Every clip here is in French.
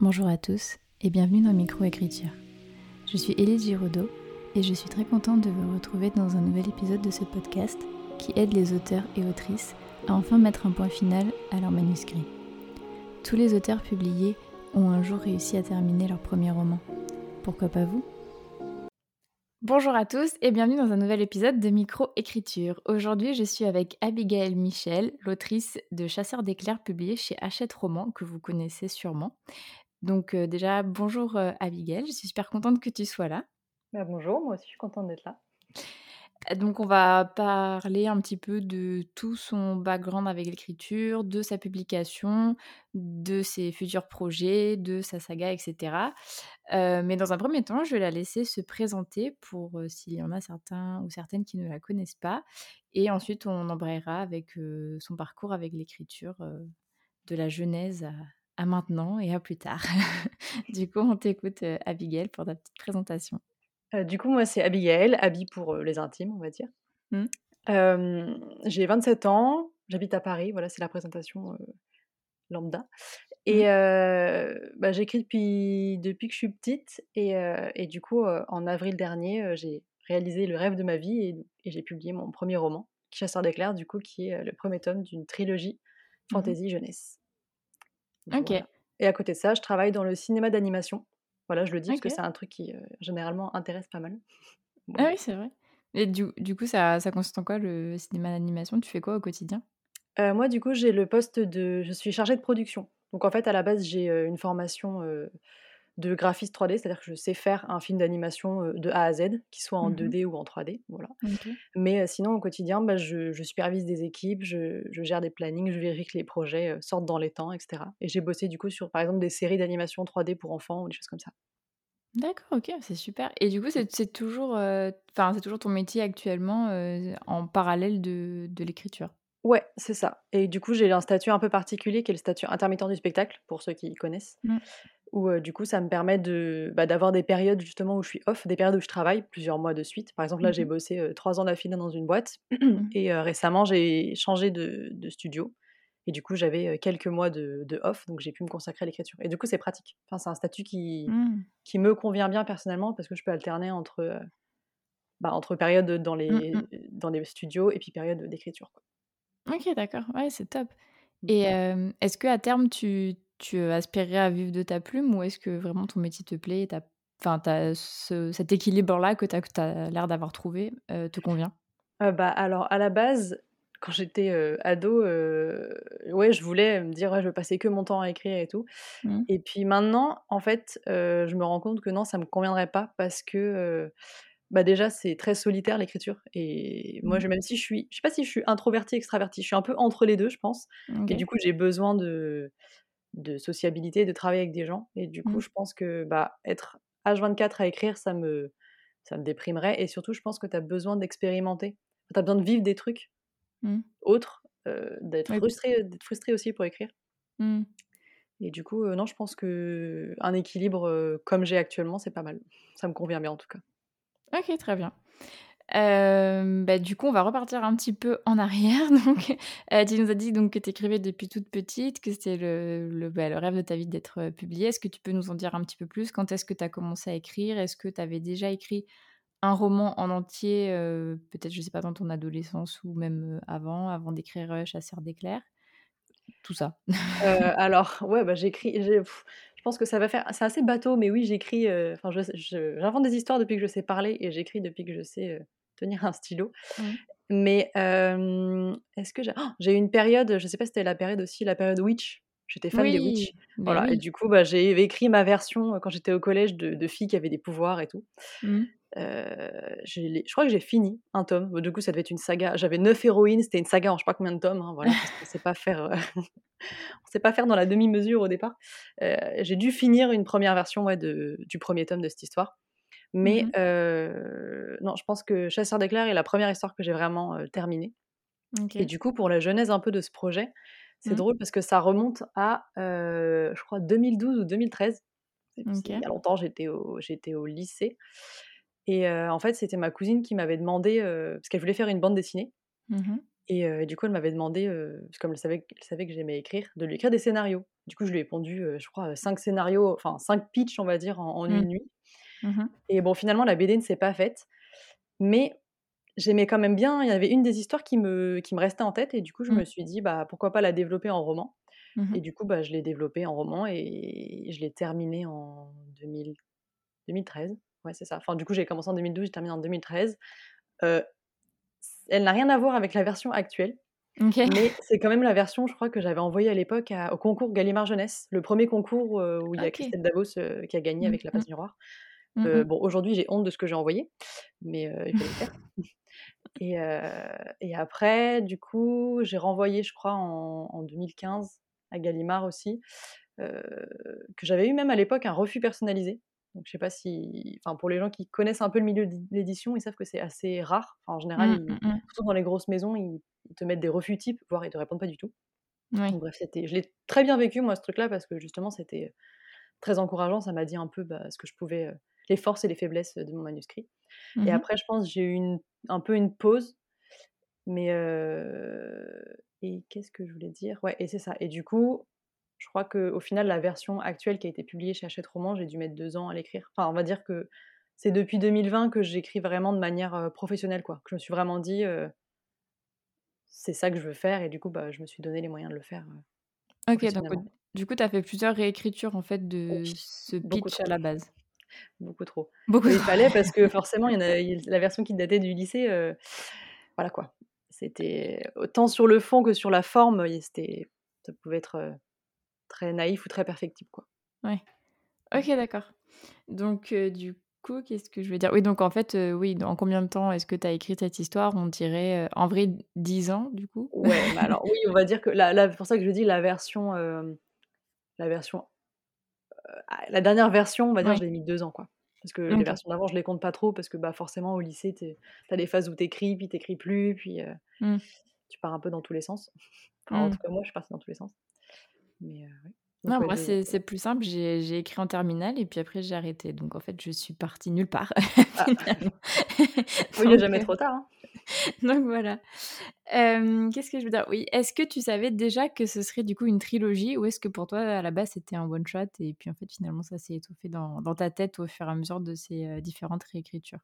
Bonjour à tous et bienvenue dans Microécriture. Je suis Élise Giraudot et je suis très contente de vous retrouver dans un nouvel épisode de ce podcast qui aide les auteurs et autrices à enfin mettre un point final à leur manuscrit. Tous les auteurs publiés ont un jour réussi à terminer leur premier roman. Pourquoi pas vous? Bonjour à tous et bienvenue dans un nouvel épisode de Microécriture. Aujourd'hui, je suis avec Abigail Michel, l'autrice de Chasseurs d'éclairs publié chez Hachette Roman, que vous connaissez sûrement. Donc euh, déjà, bonjour euh, Abigail, je suis super contente que tu sois là. Bah, bonjour, moi aussi je suis contente d'être là. Donc on va parler un petit peu de tout son background avec l'écriture, de sa publication, de ses futurs projets, de sa saga, etc. Euh, mais dans un premier temps, je vais la laisser se présenter pour s'il y en a certains ou certaines qui ne la connaissent pas. Et ensuite, on embrayera avec son parcours avec l'écriture de la genèse à, à maintenant et à plus tard. du coup, on t'écoute, euh, Abigail, pour ta petite présentation. Euh, du coup, moi, c'est Abigail, Abby pour euh, les intimes, on va dire. Mmh. j'ai 27 ans, j'habite à Paris, voilà, c'est la présentation lambda. Et mmh. bah, j'écris depuis, depuis que je suis petite, et, et du coup, en avril dernier, j'ai réalisé le rêve de ma vie et, et j'ai publié mon premier roman, Chasseur d'éclairs, du coup, qui est le premier tome d'une trilogie mmh fantasy jeunesse. Ok. Et à côté de ça, je travaille dans le cinéma d'animation. Voilà, je le dis parce que c'est un truc qui généralement intéresse pas mal. Ah oui, c'est vrai. Et du, du coup, ça, ça, consiste en quoi le cinéma d'animation? Tu fais quoi au quotidien? Moi, du coup, j'ai le poste de. Je suis chargée de production. Donc, en fait, à la base, j'ai une formation de graphiste 3D, c'est-à-dire que je sais faire un film d'animation de A à Z, qu'il soit en 2D mmh ou en 3D. Voilà. Mais sinon, au quotidien, bah, je, supervise des équipes, je, gère des plannings, je vérifie que les projets sortent dans les temps, etc. Et j'ai bossé du coup sur, par exemple, des séries d'animation 3D pour enfants ou des choses comme ça. D'accord, ok, c'est super. Et du coup, c'est toujours, c'est toujours ton métier actuellement en parallèle de, de l'écriture? Ouais, c'est ça. Et du coup, j'ai un statut un peu particulier qui est le statut intermittent du spectacle, pour ceux qui connaissent. Mmh où du coup ça me permet de bah, d'avoir des périodes justement où je suis off, des périodes où je travaille plusieurs mois de suite. Par exemple là j'ai mmh bossé trois ans d'affilée dans une boîte mmh et récemment j'ai changé de, de, studio et du coup j'avais quelques mois de, de, off donc j'ai pu me consacrer à l'écriture. Et du coup c'est pratique. Enfin, c'est un statut qui, mmh. qui me convient bien personnellement parce que je peux alterner entre, bah, entre périodes dans les, dans les studios et puis périodes d'écriture. Ok d'accord, ouais c'est top. Et est-ce que à terme tu tu aspirerais à vivre de ta plume ou est-ce que vraiment ton métier te plaît et enfin, cet équilibre-là que tu as, l'air d'avoir trouvé te convient? Bah, Alors, à la base, quand j'étais ado, ouais, je voulais me dire, ouais, je veux passer que mon temps à écrire et tout. Mmh. Et puis maintenant, en fait, je me rends compte que non, ça me conviendrait pas parce que bah déjà c'est très solitaire l'écriture et moi mmh. même si je suis je sais pas si je suis introvertie extravertie je suis un peu entre les deux je pense et du coup j'ai besoin de de sociabilité, de travailler avec des gens. Et du coup, mmh. je pense que bah, être H24 à écrire, ça me, ça me déprimerait. Et surtout, je pense que tu as besoin d'expérimenter. Tu as besoin de vivre des trucs mmh. autres, d'être frustré, d'être frustré aussi pour écrire. Mmh. Et du coup, non, je pense que un équilibre comme j'ai actuellement, c'est pas mal. Ça me convient bien en tout cas. Ok, très bien. Bah, du coup, on va repartir un petit peu en arrière. Donc, tu nous as dit donc, que tu écrivais depuis toute petite, que c'était le, bah, rêve de ta vie d'être publié. Est-ce que tu peux nous en dire un petit peu plus? Quand est-ce que tu as commencé à écrire? Est-ce que tu avais déjà écrit un roman en entier, peut-être, je sais pas, dans ton adolescence ou même avant, avant d'écrire Chasseur d'éclairs Tout ça. alors, ouais, bah, j'écris. Je pense que ça va faire. C'est assez bateau, mais oui, j'écris. J'invente des histoires depuis que je sais parler et j'écris depuis que je sais tenir un stylo. Mmh. Mais est-ce que j'ai oh, j'ai eu une période, je sais pas si c'était la période aussi, la période Witch. J'étais fan des Witch. Voilà. Et du coup, bah, j'ai écrit ma version quand j'étais au collège de, filles qui avaient des pouvoirs et tout. Mmh. je crois que j'ai fini un tome. Du coup, ça devait être une saga. J'avais neuf héroïnes, c'était une saga en je sais pas combien de tomes. Hein, voilà, parce sait pas faire, on sait pas faire dans la demi-mesure au départ. j'ai dû finir une première version ouais, de, du premier tome de cette histoire. Mais mmh non, je pense que Chasseur d'éclairs est la première histoire que j'ai vraiment terminée. Et du coup, pour la genèse un peu de ce projet, c'est mmh. drôle parce que ça remonte à, je crois, 2012 ou 2013. Il y a longtemps, j'étais au, j'étais au lycée. Et en fait, c'était ma cousine qui m'avait demandé, parce qu'elle voulait faire une bande dessinée. Mmh et du coup, elle m'avait demandé, parce comme elle savait, elle savait que j'aimais écrire, de lui écrire des scénarios. Du coup, je lui ai pondu, je crois, 5 scénarios, enfin 5 pitchs, on va dire, en, une nuit. Mmh Et bon, finalement, la BD ne s'est pas faite. Mais j'aimais quand même bien, il y avait une des histoires qui me, qui me restait en tête. Et du coup, je Mmh. me suis dit, bah, pourquoi pas la développer en roman. Mmh Et du coup, bah, je l'ai développée en roman et je l'ai terminée en 2000 2013. Ouais, c'est ça. Enfin, du coup, j'ai commencé en 2012, j'ai terminé en 2013. Heu, elle n'a rien à voir avec la version actuelle. Mais c'est quand même la version, je crois, que j'avais envoyée à l'époque au concours Gallimard Jeunesse, le premier concours, heu, où il y a. Christelle Davos, heu, qui a gagné avec La. Passe Miroir. Mmh Heu, mh. bon, aujourd'hui, j'ai honte de ce que j'ai envoyé, mais heu, il fallait le faire. Et heu et après, du coup, j'ai renvoyé, je crois, en en 2015 à Gallimard aussi, que j'avais eu même à l'époque un refus personnalisé. Donc je sais pas si enfin, pour les gens qui connaissent un peu le milieu de l'édition, ils savent que c'est assez rare. Enfin, en général, Mmh, ils mmh surtout dans les grosses maisons, ils te mettent des refus types, voire ils te répondent pas du tout. Donc bref, c'était je l'ai très bien vécu moi ce truc-là parce que justement c'était très encourageant. Ça m'a dit un peu, bah, ce que je pouvais, les forces et les faiblesses de mon manuscrit. Mmh Et après je pense j'ai eu une un peu une pause, mais et qu'est-ce que je voulais dire? Ouais et c'est ça et du coup, je crois qu'au final la version actuelle qui a été publiée chez Hachette Roman, j'ai dû mettre 2 ans à l'écrire. Enfin, on va dire que c'est depuis 2020 que j'écris vraiment de manière, professionnelle quoi. Que je me suis vraiment dit, c'est ça que je veux faire et du coup, bah, je me suis donné les moyens de le faire, OK, donc du coup, tu as fait plusieurs réécritures, en fait, Oui, de ce pitch à la base? Beaucoup trop. Beaucoup il fallait parce que forcément, il y en a il la version qui datait du lycée, heu, voilà quoi. C'était autant sur le fond que sur la forme, c'était ça pouvait être, heu, très naïf ou très perfectible, quoi. Ouais. OK, d'accord. Donc heu, du coup, qu'est-ce que je veux dire? Oui, donc en fait, oui, dans combien de temps est-ce que tu as écrit cette histoire? On dirait, en vrai 10 ans, du coup? Ouais, alors oui, on va dire que la la c'est pour ça que je dis la version, la version, la dernière version, on va dire, je l'ai mis 2 ans, quoi. Parce que les versions d'avant, je les compte pas trop parce que, bah, forcément au lycée, tu es tu as des phases où tu écris, puis tu écris plus, puis, heu, Mmh. tu pars un peu dans tous les sens. Enfin, en Mmh. tout cas, moi, je suis partie dans tous les sens. Mais heu, ouais. Donc Non, ouais, moi, 2 ans, c'est plus simple, j'ai écrit en terminale et puis après j'ai arrêté. Donc en fait, je suis partie nulle part Ah. Oui, il est Donc jamais heu, trop tard, hein. donc voilà. Qu'est-ce que je veux dire? Oui, est-ce que tu savais déjà que ce serait du coup une trilogie ou est-ce que pour toi, à la base, c'était un one shot et puis en fait, finalement, ça s'est étoffé dans dans ta tête au fur et à mesure de ces, heu, différentes réécritures?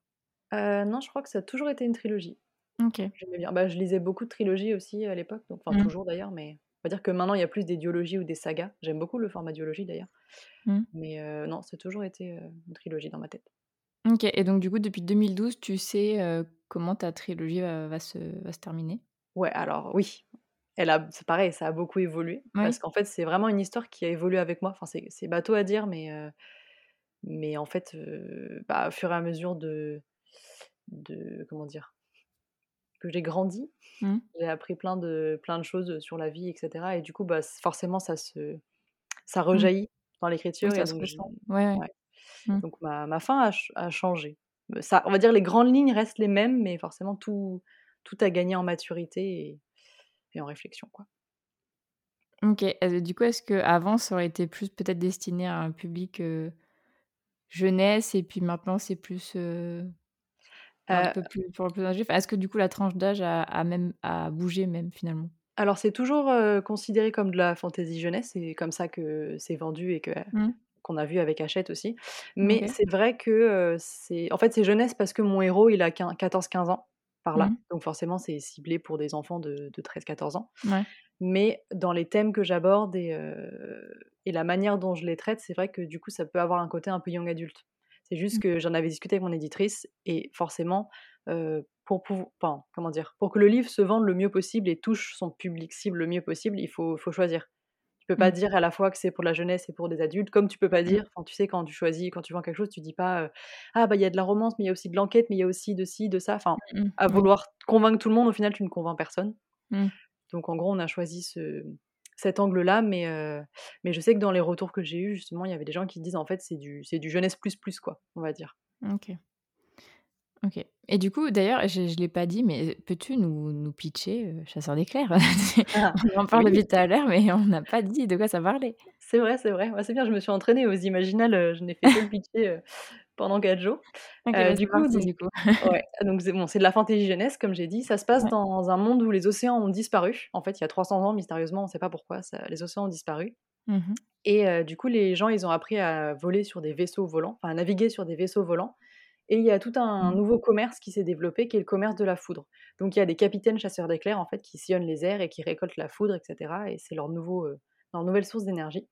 Heu, non, je crois que ça a toujours été une trilogie. OK. Bien. Bah, je lisais beaucoup de trilogies aussi à l'époque, donc enfin Mmh. toujours d'ailleurs, mais on va dire que maintenant il y a plus des duologies ou des sagas. J'aime beaucoup le format duologie d'ailleurs, Mmh. mais heu, non, ça a toujours été, heu, une trilogie dans ma tête. OK et donc du coup, depuis 2012, tu sais, heu, comment ta trilogie va va se va se terminer? Ouais, alors oui, elle a c'est pareil, ça a beaucoup évolué parce qu'en fait, c'est vraiment une histoire qui a évolué avec moi. Enfin, c'est c'est bateau à dire, mais mais en fait, bah, au fur et à mesure de de comment dire? Que j'ai grandi, Mmh. j'ai appris plein de plein de choses, sur la vie et cetera et du coup, bah, forcément ça se ça Mmh. rejaillit dans Oui, l'écriture et ça se donc je ressent. Ouais, ouais. ouais, Mmh. donc ma ma fin a ch a changé. Heu, ça on va dire les grandes lignes restent les mêmes, mais forcément tout tout a gagné en maturité et et en réflexion, quoi. OK, du coup, est-ce qu'avant, ça aurait été plus peut-être destiné à un public, heu, jeunesse et puis maintenant c'est plus, heu, un peu plus pour est-ce que du coup la tranche d'âge a a même a bougé même finalement? Alors c'est toujours, considéré comme de la fantaisie jeunesse, c'est comme ça que c'est vendu et que Mmh. qu'on a vu avec Hachette aussi. Mais c'est vrai que, c'est en fait, c'est jeunesse parce que mon héros, il a quin 14-15 ans, par là. Mmh. Donc forcément, c'est ciblé pour des enfants de de 13-14 ans. Ouais. Mais dans les thèmes que j'aborde et et la manière dont je les traite, c'est vrai que du coup, ça peut avoir un côté un peu young adulte. C'est juste Mmh. que j'en avais discuté avec mon éditrice et forcément, pour enfin, comment dire? Pour que le livre se vende le mieux possible et touche son public cible le mieux possible, il faut faut choisir. Tu peux pas Mmh. dire à la fois que c'est pour la jeunesse et pour des adultes, comme tu peux pas Mmh. dire enfin, tu sais, quand tu choisis quand tu vends quelque chose, tu dis pas, «Ah bah, il y a de la romance, mais il y a aussi de l'enquête, mais il y a aussi de ci, de ça». Enfin, Mmh à vouloir convaincre tout le monde, au final, tu ne convaincs personne. Mmh. Donc en gros, on a choisi ce cet angle-là, mais mais je sais que dans les retours que j'ai eus, justement, il y avait des gens qui disent: «En fait, c'est du c'est du jeunesse plus plus, quoi», on va dire. OK. OK et du coup, d'ailleurs, je je l'ai pas dit, mais peux-tu nous nous pitcher, heu, Chasseurs d'éclairs? Ah! On en parle Oui! depuis tout à l'heure, mais on n'a pas dit de quoi ça parlait. C'est vrai, c'est vrai. Ouais, c'est bien, je me suis entraînée aux Imaginales, je n'ai fait que le pitcher, pendant 4 jours. Heu, bah, du c'est coup, donc du coup. ouais, donc c'est bon, c'est de la fantaisie jeunesse, comme j'ai dit. Ça se passe Ouais. dans un monde où les océans ont disparu. En fait, il y a 300 ans, mystérieusement, on sait pas pourquoi, ça les océans ont disparu. Mmh et du coup, les gens, ils ont appris à voler sur des vaisseaux volants, enfin à naviguer sur des vaisseaux volants et il y a tout un Mmh. nouveau commerce qui s'est développé, qui est le commerce de la foudre. Donc il y a des capitaines chasseurs d'éclairs, en fait, qui sillonnent les airs et qui récoltent la foudre et cetera et c'est leur nouveau, heu, leur nouvelle source d'énergie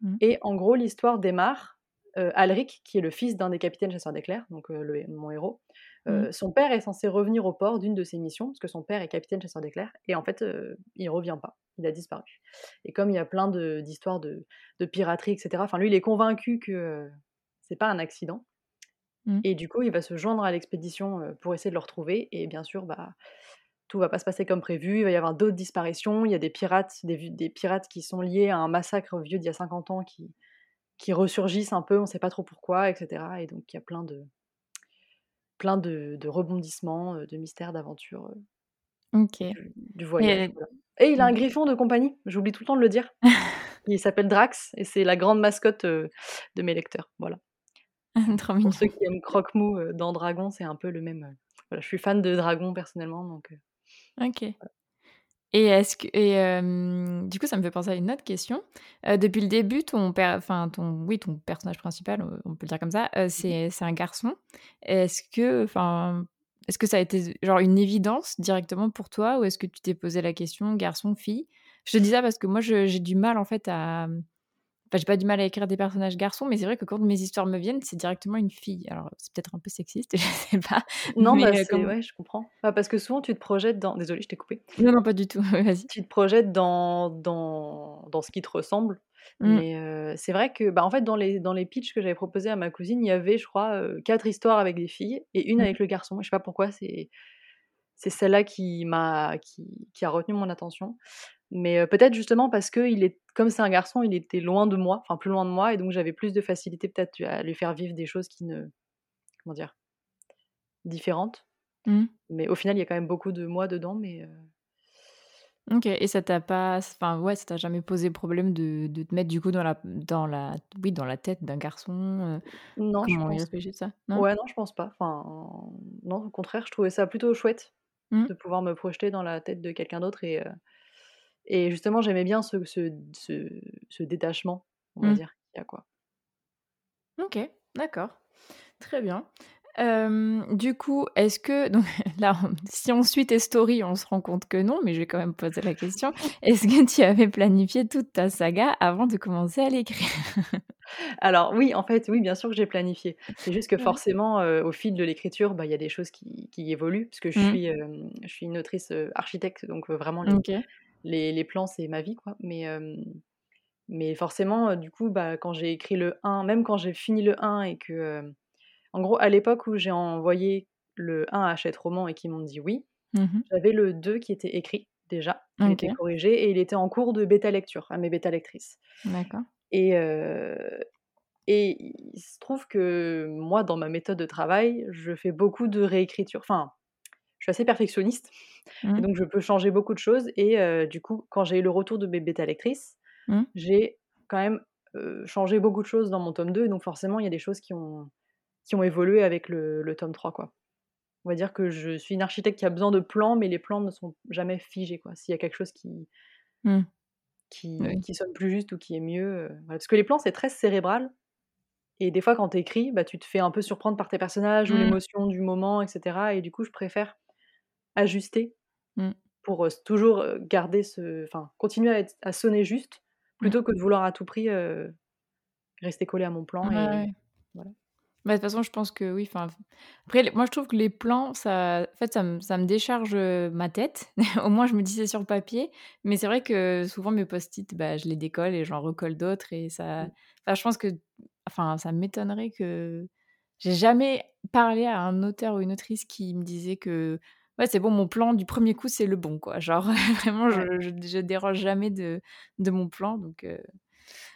Mmh. et en gros, l'histoire démarre, heu, Alric, qui est le fils d'un des capitaines chasseurs d'éclairs, donc le mon héros, Mmh. heu, son père est censé revenir au port d'une de ses missions, parce que son père est capitaine chasseur d'éclairs et en fait, il revient pas, il a disparu et comme il y a plein d'histoires de de piraterie et cetera, enfin lui, il est convaincu que, c'est pas un accident Mmh. et du coup, il va se joindre à l'expédition, pour essayer de le retrouver et bien sûr, bah, tout va pas se passer comme prévu. Il va y avoir d'autres disparitions. Il y a des pirates, des pirates qui sont liés à un massacre vieux d'il y a 50 ans qui qui ressurgissent un peu, on sait pas trop pourquoi et cetera et donc il y a plein de plein de de rebondissements, de mystères, d'aventures, OK du du voyage, et voilà et il a un mmh. griffon de compagnie, j'oublie tout le temps de le dire. Il s'appelle Drax et c'est la grande mascotte, de mes lecteurs, voilà. Trop Pour mignon. ceux qui aiment Croque-Mou, dans Dragon, c'est un peu le même, voilà, je suis fan de dragons personnellement donc OK voilà. Et est-ce que et hem, du coup, ça me fait penser à une autre question. Heu, depuis le début, ton enfin ton oui, ton personnage principal, on peut le dire comme ça, heu, Mmh c'est c'est un garçon. Est-ce que enfin, est-ce que ça a été genre une évidence directement pour toi ou est-ce que tu t'es posé la question garçon, fille? Je te dis ça parce que moi je j'ai du mal en fait à, Enfin, j'ai pas du mal à écrire des personnages garçons, mais c'est vrai que quand mes histoires me viennent, c'est directement une fille. Alors, c'est peut-être un peu sexiste, je sais pas, Non, mais bah, comme ouais, je comprends. Bah, parce que souvent tu te projettes dans désolée, je t'ai coupé. non, non, pas du tout. Vas-y. Tu te projettes dans dans dans ce qui te ressemble, Mmh. mais heu, c'est vrai que, bah, en fait, dans les dans les pitchs que j'avais proposés à ma cousine, il y avait, je crois, heu, 4 histoires avec des filles et une Mmh. avec le garçon. Je sais pas pourquoi, c'est c'est celle-là qui m'a qui qui a retenu mon attention, mais peut-être justement parce qu'il est comme c'est un garçon, il était loin de moi, enfin plus loin de moi et donc j'avais plus de facilité peut-être à lui faire vivre des choses qui ne comment dire? Différentes, Mmh. mais au final, il y a quand même beaucoup de moi dedans, mais OK et ça t'a pas enfin, ouais, ça t'a jamais posé problème de de te mettre du coup dans la dans la oui, dans la tête d'un garçon, heu, non, je comment il pense réfléchit ça? Non? Ouais, non, je pense pas. Enfin, non, au contraire, je trouvais ça plutôt chouette Mmh. de pouvoir me projeter dans la tête de quelqu'un d'autre et et justement, j'aimais bien ce ce ce ce détachement, on va Mmh. dire, qu'il y a, quoi. OK, d'accord, très bien. Du coup, est-ce que donc là, si on suit tes stories, on se rend compte que non, mais je vais quand même poser la question. Est-ce que tu avais planifié toute ta saga avant de commencer à l'écrire? Alors oui, en fait, oui, bien sûr que j'ai planifié. C'est juste que Ouais. forcément, au fil de l'écriture, bah, il y a des choses qui qui évoluent puisque je Mmh. suis, je suis une autrice, architecte, donc vraiment les. Les les plans, c'est ma vie, quoi, mais hem, mais forcément, heu, du coup, bah, quand j'ai écrit le 1, même quand j'ai fini le 1 et que, hem En gros, à l'époque où j'ai envoyé le 1 à Hachette Roman et qu'ils m'ont dit «oui», Mmh j'avais le 2 qui était écrit déjà. Il était OK, corrigé et il était en cours de bêta lecture à mes bêta lectrices d'accord. et et il se trouve que moi, dans ma méthode de travail, je fais beaucoup de réécriture. Enfin, je suis assez perfectionniste et Mmh. donc je peux changer beaucoup de choses et heu, du coup, quand j'ai eu le retour de mes bêta lectrices, Mmh. j'ai quand même, changé beaucoup de choses dans mon tome 2 et donc forcément, il y a des choses qui ont qui ont évolué avec le le tome 3, quoi. On va dire que je suis une architecte qui a besoin de plans, mais les plans ne sont jamais figés, quoi. S'il y a quelque chose qui Mmh. qui Oui. qui sonne plus juste ou qui est mieux, voilà. Parce que les plans, c'est très cérébral et des fois quand tu écris, bah, tu te fais un peu surprendre par tes personnages ou l'émotion du moment et cetera et du coup, je préfère ajuster Mmh. pour, toujours, garder ce enfin, continuer à être à sonner juste, Mmh. plutôt que de vouloir à tout prix, rester collé à mon plan Ouais, et ouais. voilà. Bah, de toute façon, je pense que oui, enfin, après moi, je trouve que les plans, ça en fait, ça me ça me décharge, ma tête. Au moins, je me dis: «C'est sur papier», mais c'est vrai que souvent mes post-it, bah, je les décolle et j'en recolle d'autres et ça Mmh. enfin, je pense que enfin, ça m'étonnerait que j'ai jamais parlé à un auteur ou une autrice qui me disait que: «Ouais, c'est bon, mon plan du premier coup, c'est le bon», quoi. Genre vraiment, je je je déroge jamais de de mon plan donc heu,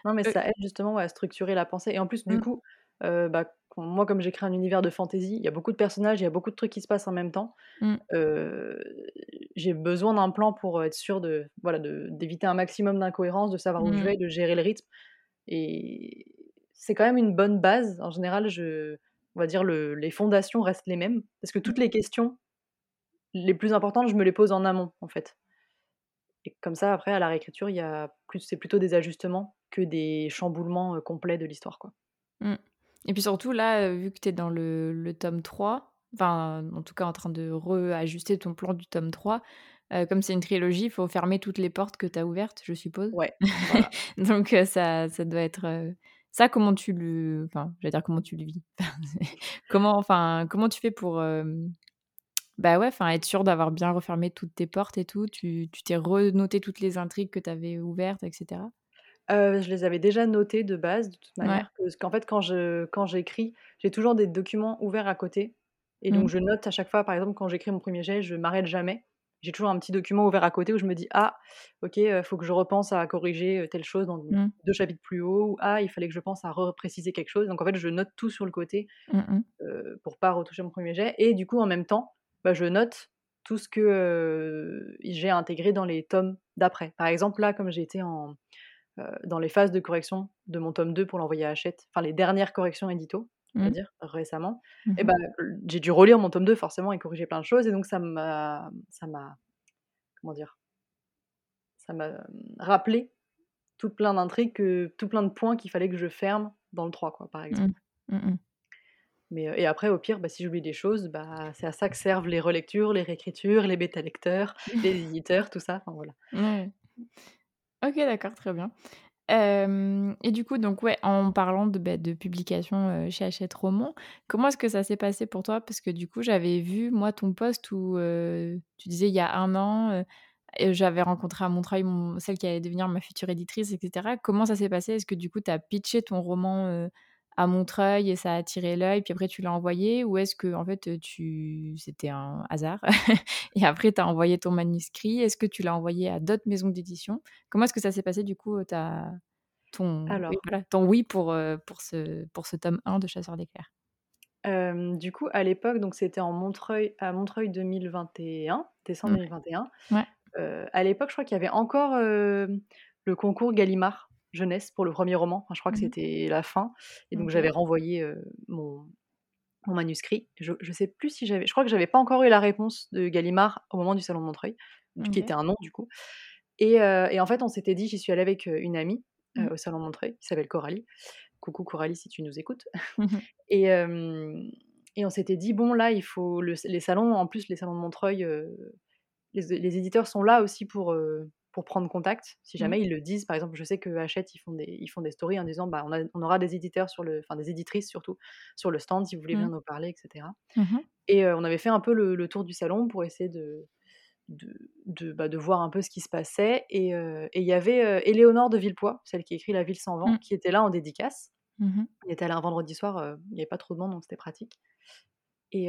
Non, mais heu ça aide justement, ouais, à structurer la pensée. Et en plus, du mmh, coup, heu, bah, moi, comme j'écris un univers de fantasy, il y a beaucoup de personnages, il y a beaucoup de trucs qui se passent en même temps. mmh, j'ai besoin d'un plan pour, être sûr de voilà, de d'éviter un maximum d'incohérences, de savoir où je mmh, vais, de gérer le rythme. Et c'est quand même une bonne base. En général, je on va dire le les fondations restent les mêmes parce que toutes les questions les plus importantes, je me les pose en amont, en fait et comme ça, après, à la réécriture, il y a plus c'est plutôt des ajustements que des chamboulements, complets de l'histoire, quoi. Mmh. Et puis surtout là, vu que tu es dans le le tome 3, enfin, en tout cas en train de reajuster ton plan du tome 3, comme c'est une trilogie, il faut fermer toutes les portes que tu as ouvertes, je suppose? Ouais, voilà. Donc ça ça doit être, ça comment tu le enfin, j'allais dire comment tu le vis? comment enfin, comment tu fais pour, bah, ouais, enfin, être sûr d'avoir bien refermé toutes tes portes et tout? Tu tu t'es renoté toutes les intrigues que tu avais ouvertes et cetera? Heu, je les avais déjà notées de base, de toute Ouais. manière, parce qu'en fait, quand je quand j'écris, j'ai toujours des documents ouverts à côté et donc Mmh. je note à chaque fois, par exemple, quand j'écris mon 1er jet, je m'arrête jamais. J'ai toujours un petit document ouvert à côté où je me dis: «Ah, OK, heu, faut que je repense à corriger, telle chose dans Mmh. 2 chapitres plus haut» ou «Ah, il fallait que je pense à repréciser quelque chose». Donc en fait, je note tout sur le côté, Mmh mh. heu, pour pas retoucher mon 1er jet et du coup, en même temps, bah, je note tout ce que, j'ai intégré dans les tomes d'après. Par exemple, là, comme j'étais en, dans les phases de correction de mon tome 2 pour l'envoyer à Hachette, enfin les dernières corrections édito, on va Mmh. dire, récemment Mmh et bah, j'ai dû relire mon tome 2 forcément et corriger plein de choses et donc ça m'a ça m'a comment dire? Ça m'a, rappelé tout plein d'intrigues tout plein de points qu'il fallait que je ferme dans le 3 quoi, par Mmh. exemple. Mmh mh. Mais, heu et après au pire, bah, si j'oublie des choses, bah, c'est à ça que servent les relectures, les réécritures, les bêta lecteurs, les éditeurs, tout ça, enfin voilà. Ouais. OK, d'accord, très bien. Et du coup, donc ouais, en parlant de, bah, de publication, chez Hachette Roman, comment est-ce que ça s'est passé pour toi? Parce que du coup, j'avais vu moi ton post où, tu disais il y a 1 an, j'avais rencontré à Montreuil mon celle qui allait devenir ma future éditrice et cetera. Comment ça s'est passé? Est-ce que du coup, tu as pitché ton roman, à Montreuil et ça a attiré l'œil, puis après tu l'as envoyé? Ou est-ce qu'en fait, tu c'était un hasard et après tu as envoyé ton manuscrit? Est-ce que tu l'as envoyé à d'autres maisons d'édition? Comment est-ce que ça s'est passé du coup, ta ton oui, voilà, ton oui pour, pour ce pour ce tome 1 de Chasseurs d'éclairs? Du coup, à l'époque, donc c'était en Montreuil à Montreuil 2021, décembre Ouais. 2021. Ouais. Heu, à l'époque, je crois qu'il y avait encore, le concours Gallimard jeunesse pour le 1er roman. Enfin, je crois que Mmh mh. c'était la fin et donc j'avais renvoyé, mon mon manuscrit. Je je sais plus si j'avais je crois que j'avais pas encore eu la réponse de Gallimard au moment du salon de Montreuil, qui était un non du coup et en fait, on s'était dit j'y suis allée avec, une amie, Mmh. au salon de Montreuil qui s'appelle Coralie. Coucou Coralie si tu nous écoutes Mmh mh. et on s'était dit: «Bon là, il faut le les salons en plus les salons de Montreuil, les éditeurs sont là aussi pour, pour prendre contact, si Mmh. jamais ils le disent». Par exemple, je sais que Hachette, ils font des ils font des stories en disant: «Bah, on a on aura des éditeurs sur le enfin des éditrices surtout, sur le stand si vous voulez Mmh. venir nous parler» et cetera Mmh mh. et heu, on avait fait un peu le le tour du salon pour essayer de de de, bah, de voir un peu ce qui se passait et il y avait, heu, Éléonore de Villepoix, celle qui écrit La ville sans vent, Mmh. qui était là en dédicace. Mmh. On était allés un vendredi soir, il y avait pas trop de monde donc c'était pratique et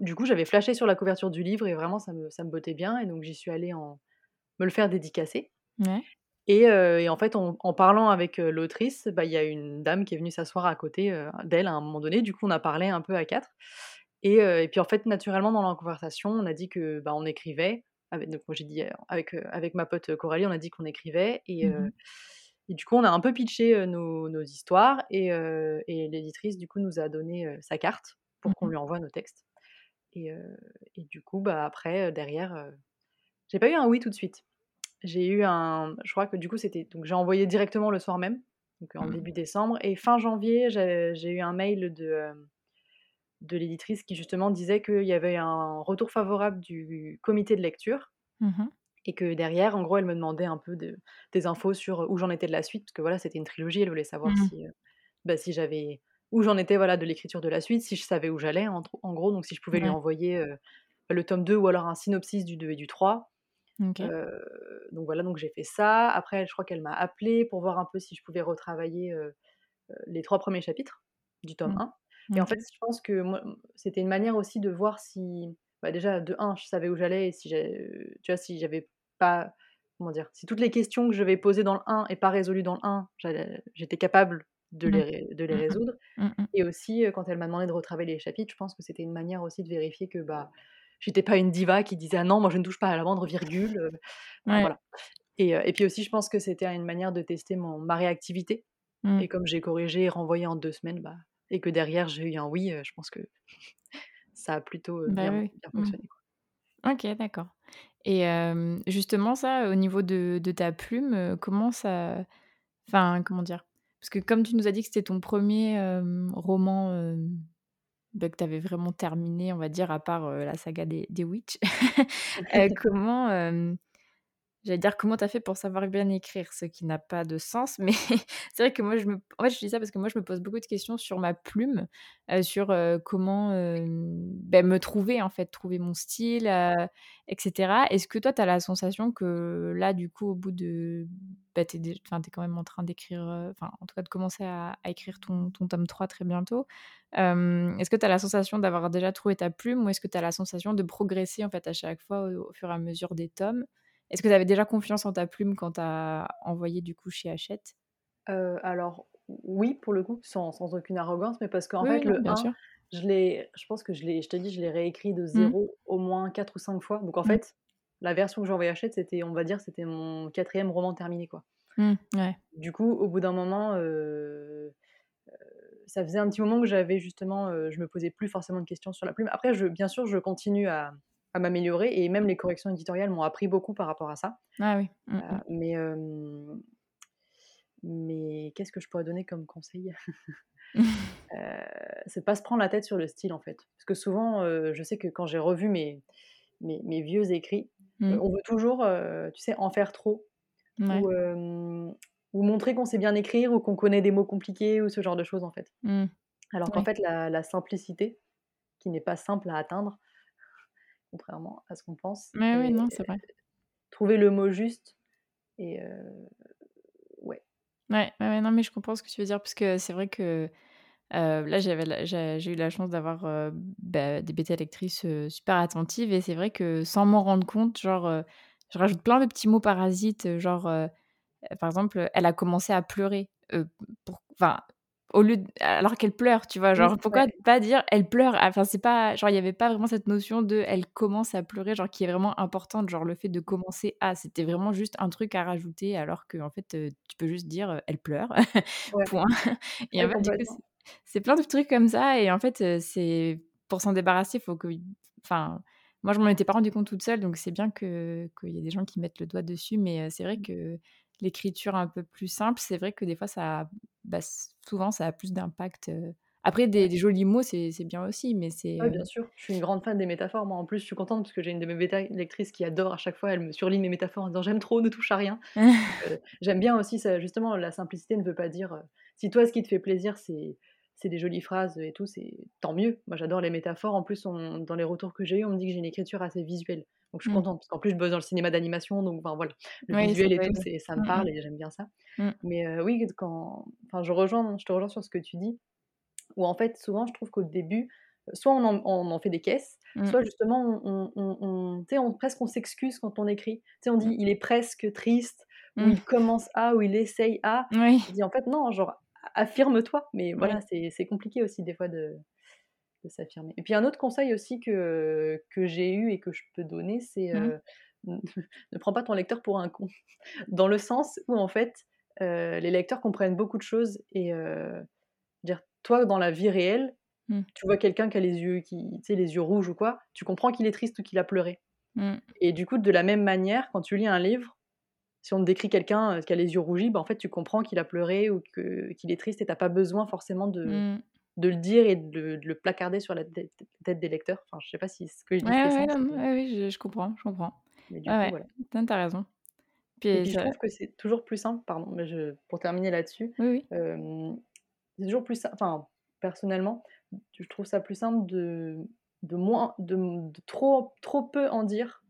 du coup, j'avais flashé sur la couverture du livre et vraiment ça me ça me bottait bien et donc j'y suis allée en me le faire dédicacer Ouais. et en fait, en en parlant avec, heu, l'autrice, bah, il y a une dame qui est venue s'asseoir à côté, heu, d'elle à un moment donné. Du coup, on a parlé un peu à 4 et et puis en fait, naturellement dans la conversation, on a dit que, bah, on écrivait avec donc moi j'ai dit, avec, avec ma pote Coralie, on a dit qu'on écrivait et Mmh et du coup, on a un peu pitché, nos nos histoires et l'éditrice du coup nous a donné, sa carte Mmh pour qu'on mh. lui envoie nos textes et du coup, bah, après, derrière, j'ai pas eu un oui tout de suite. J'ai eu un je crois que du coup, c'était donc j'ai envoyé directement le soir même, donc en Mmh. début décembre et fin janvier, j'ai eu un mail de, hem, de l'éditrice qui justement disait qu'il y avait un retour favorable du comité de lecture Mmh mh. et que derrière, en gros, elle me demandait un peu de des infos sur où j'en étais de la suite parce que voilà, c'était une trilogie. Elle voulait savoir Mmh. si, heu, bah, si j'avais où j'en étais, voilà, de l'écriture de la suite, si je savais où j'allais en gros, donc si je pouvais lui envoyer, heu, le tome 2 ou alors un synopsis du 2 et du 3. Donc voilà, donc j'ai fait ça. Après, je crois qu'elle m'a appelée pour voir un peu si je pouvais retravailler, les 3 premiers chapitres du tome Mmh. 1 et en fait, je pense que mmh, c'était une manière aussi de voir si, bah, déjà de 1, je savais où j'allais et si tu vois, si j'avais pas comment dire? Si toutes les questions que je vais poser dans le 1 et pas résolues dans le 1, j'allais j'étais capable de Mmh. les ré de les Mmh résoudre mh. Mmh mh. et aussi, quand elle m'a demandé de retravailler les chapitres, je pense que c'était une manière aussi de vérifier que, bah, j'étais pas une diva qui disait: «Ah non, moi je ne touche pas à la moindre virgule», Ouais. voilà et puis aussi, je pense que c'était une manière de tester mon ma réactivité Mmh. et comme j'ai corrigé et renvoyé en 2 semaines, bah et que derrière j'ai eu un oui, heu, je pense que ça a plutôt, Bah, bien oui. bien Mmh. fonctionné, quoi. OK, d'accord et justement ça, au niveau de de ta plume, comment ça Enfin, comment dire? Parce que comme tu nous as dit que c'était ton premier roman bah, que tu avais vraiment terminé, on va dire, à part la saga des, des Witch, comment J'allais dire comment t'as fait pour savoir bien écrire, ce qui n'a pas de sens, mais c'est vrai que moi je me en fait je dis ça parce que moi je me pose beaucoup de questions sur ma plume, euh, sur, comment, bah, me trouver en fait, trouver mon style, heu, et cetera. Est-ce que toi tu as la sensation que là du coup au bout de bah, tu es enfin tu quand même en train d'écrire, enfin en tout cas de commencer à à écrire ton ton tome 3 très bientôt. est-ce que tu as la sensation d'avoir déjà trouvé ta plume ou est-ce que tu as la sensation de progresser en fait à chaque fois au, au fur et à mesure des tomes? Est-ce que tu avais déjà confiance en ta plume quand tu as envoyé du coup chez Hachette? Euh, alors oui, pour le coup, sans, sans aucune arrogance, mais parce qu'en fait, le bien 1, sûr. je l'ai, je pense que je l'ai, je te dis, je l'ai réécrit de mmh. zéro au moins 4 ou 5 fois. Donc en mmh. fait, la version que j'ai envoyée à Hachette, c'était, on va dire, c'était mon quatrième roman terminé, quoi. Mmh, ouais. Du coup, au bout d'un moment, euh, euh, ça faisait un petit moment que j'avais justement, je me posais plus forcément de questions sur la plume. Après, je, bien sûr, je continue à, à m'améliorer et même les corrections éditoriales m'ont appris beaucoup par rapport à ça. Ah oui. Mmh, mmh. mais mais qu'est-ce que je pourrais donner comme conseil? Euh, C'est pas se prendre la tête sur le style en fait. Parce que souvent, je sais que quand j'ai revu mes, mes, mes, vieux écrits, mmh. on veut toujours, tu sais, en faire trop. Ou, ou, montrer qu'on sait bien écrire ou qu'on connaît des mots compliqués ou ce genre de choses en fait. Alors qu'en fait, la, la, simplicité, qui n'est pas simple à atteindre, contrairement à ce qu'on pense. Mais oui, non, c'est vrai. Trouver le mot juste et ouais. ouais. Ouais, non, mais je comprends ce que tu veux dire parce que c'est vrai que là, j'avais, j'ai eu la chance d'avoir bah, des bêta lectrices super attentives et c'est vrai que sans m'en rendre compte, genre, je rajoute plein de petits mots parasites, genre, par exemple, elle a commencé à pleurer. pour, enfin, au lieu alors qu'elle pleure, tu vois, genre pourquoi pas dire elle pleure? Enfin c'est pas genre il y avait pas vraiment cette notion de elle commence à pleurer genre qui est vraiment importante genre le fait de commencer à. C'était vraiment juste un truc à rajouter alors que en fait tu peux juste dire elle pleure point. Et en fait c'est plein de trucs comme ça et en fait c'est pour s'en débarrasser, il faut que enfin moi je m'en étais pas rendu compte toute seule donc c'est bien que qu'il y ait des gens qui mettent le doigt dessus mais c'est vrai mmh. que l'écriture un peu plus simple, c'est vrai que des fois, ça, bah, souvent, ça a plus d'impact. Après, des, jolis mots, c'est bien aussi, mais c'est... Oui, bien sûr. Je suis une grande fan des métaphores. Moi, en plus, je suis contente parce que j'ai une de mes bêta lectrices qui adore à chaque fois. Elle me surligne mes métaphores en disant j'aime trop, ne touche à rien. j'aime bien aussi, ça, justement, la simplicité ne veut pas dire si toi, ce qui te fait plaisir, c'est c'est des jolies phrases et tout, c'est tant mieux. Moi, j'adore les métaphores. En plus, dans les retours que j'ai eu, on me dit que j'ai une écriture assez visuelle. Donc, je suis mmh. contente, parce qu'en plus, je bosse dans le cinéma d'animation, donc enfin, voilà, le visuel et tout, ça me mmh, parle mmh. et j'aime bien ça. Mais oui, quand, enfin, je, rejoins, je te rejoins sur ce que tu dis, où en fait, souvent, je trouve qu'au début, soit on en, on en, fait des caisses, soit justement, on, on, on presque on s'excuse quand on écrit. sais on dit il est presque triste, ou il commence à, ou il essaye à. Oui. Je dis en fait, non, genre, affirme-toi. Mais voilà, c'est compliqué aussi des fois de, de s'affirmer. Et puis un autre conseil aussi que, que j'ai eu et que je peux donner, c'est mmh. ne prends pas ton lecteur pour un con. Dans le sens où en fait, les lecteurs comprennent beaucoup de choses et dire toi dans la vie réelle, mmh. tu vois quelqu'un qui a les yeux qui, les yeux rouges ou quoi, tu comprends qu'il est triste ou qu'il a pleuré. Mmh. Et du coup, de la même manière, quand tu lis un livre, si on te décrit quelqu'un qui a les yeux rougis, bah, en fait, tu comprends qu'il a pleuré ou qu'il est triste et tu n'as pas besoin forcément de, de le dire et de, le placarder sur la tête, des lecteurs. Enfin, je sais pas si ce que je dis ouais, ouais, oui, je, comprends, je comprends. Mais du coup, voilà. T'as raison. Puis, et puis je trouve que c'est toujours plus simple, pardon, mais je, pour terminer là-dessus, oui, oui. c'est toujours plus simple, enfin, personnellement, je trouve ça plus simple de, de, moins, de, de trop, trop peu en dire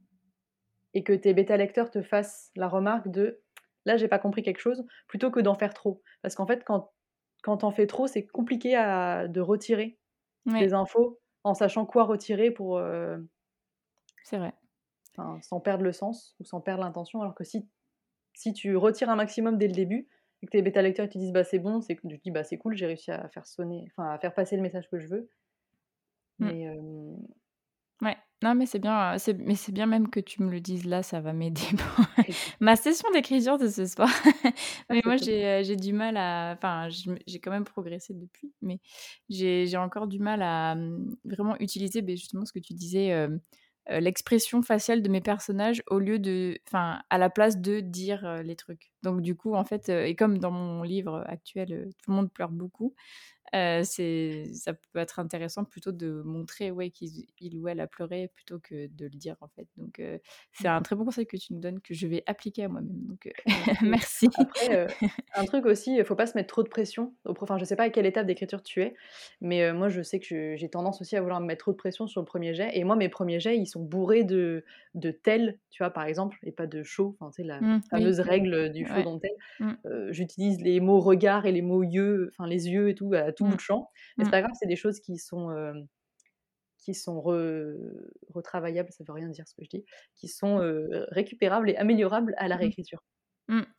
et que tes bêta-lecteurs te fassent la remarque de là, j'ai pas compris quelque chose, plutôt que d'en faire trop. Parce qu'en fait, quand quand t'en fais trop, c'est compliqué à, de retirer les infos en sachant quoi retirer pour. Euh, c'est vrai. sans perdre le sens ou sans perdre l'intention. Alors que si, si tu retires un maximum dès le début et que tes bêta lecteurs te disent bah c'est bon, c'est tu dis bah c'est cool, j'ai réussi à faire sonner, enfin à faire passer le message que je veux. Mais euh, non, mais c'est bien, c'est mais c'est bien même que tu me le dises là, ça va m'aider pour ma session d'écriture de ce soir. Ah, mais moi, j'ai, j'ai du mal à enfin, j'ai quand même progressé depuis, mais j'ai j'ai encore du mal à, mmh, vraiment utiliser, beh, justement ce que tu disais, l'expression faciale de mes personnages au lieu de enfin, à la place de dire, les trucs. Donc du coup, en fait, et comme dans mon livre actuel, tout le monde pleure beaucoup, c'est ça peut être intéressant plutôt de montrer ouais, qu'il ou elle a pleuré plutôt que de le dire en fait. Donc c'est un très bon conseil que tu nous donnes que je vais appliquer à moi-même. Donc merci. Après, un truc aussi, il faut pas se mettre trop de pression. Au enfin, je sais pas à quelle étape d'écriture tu es, mais moi je sais que j'ai tendance aussi à vouloir me mettre trop de pression sur le premier jet. Et moi mes premiers jets, ils sont bourrés de de tel, tu vois par exemple, et pas de chaud. Enfin, tu sais la mmh, fameuse règle du faux dans tel. Mmh. J'utilise les mots regard et les mots yeux, enfin les yeux et tout à tout bout mmh. de champ. Mais c'est mmh. pas grave, c'est des choses qui sont, qui sont retravaillables, ça veut rien dire ce que je dis, qui sont récupérables et améliorables à la mmh. réécriture.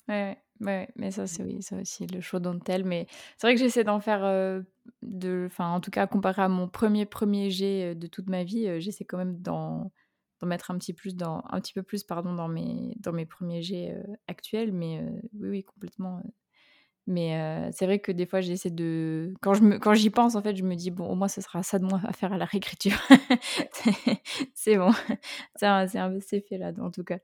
ouais, ouais, mais ça, c'est oui, ça aussi, le show don't tell. Mais c'est vrai que j'essaie d'en faire, de, enfin, en tout cas, comparé à mon premier premier jet de toute ma vie, j'essaie quand même d'en, d'en mettre un petit plus dans, un petit peu plus, pardon, dans mes, dans mes premiers jets actuels. Mais oui, oui, complètement. Mais c'est vrai que des fois, j'essaie de. Quand, je me... Quand j'y pense, en fait, je me dis, bon, au moins, ce sera ça de moi à faire à la réécriture. c'est bon. C'est fait là, en tout cas.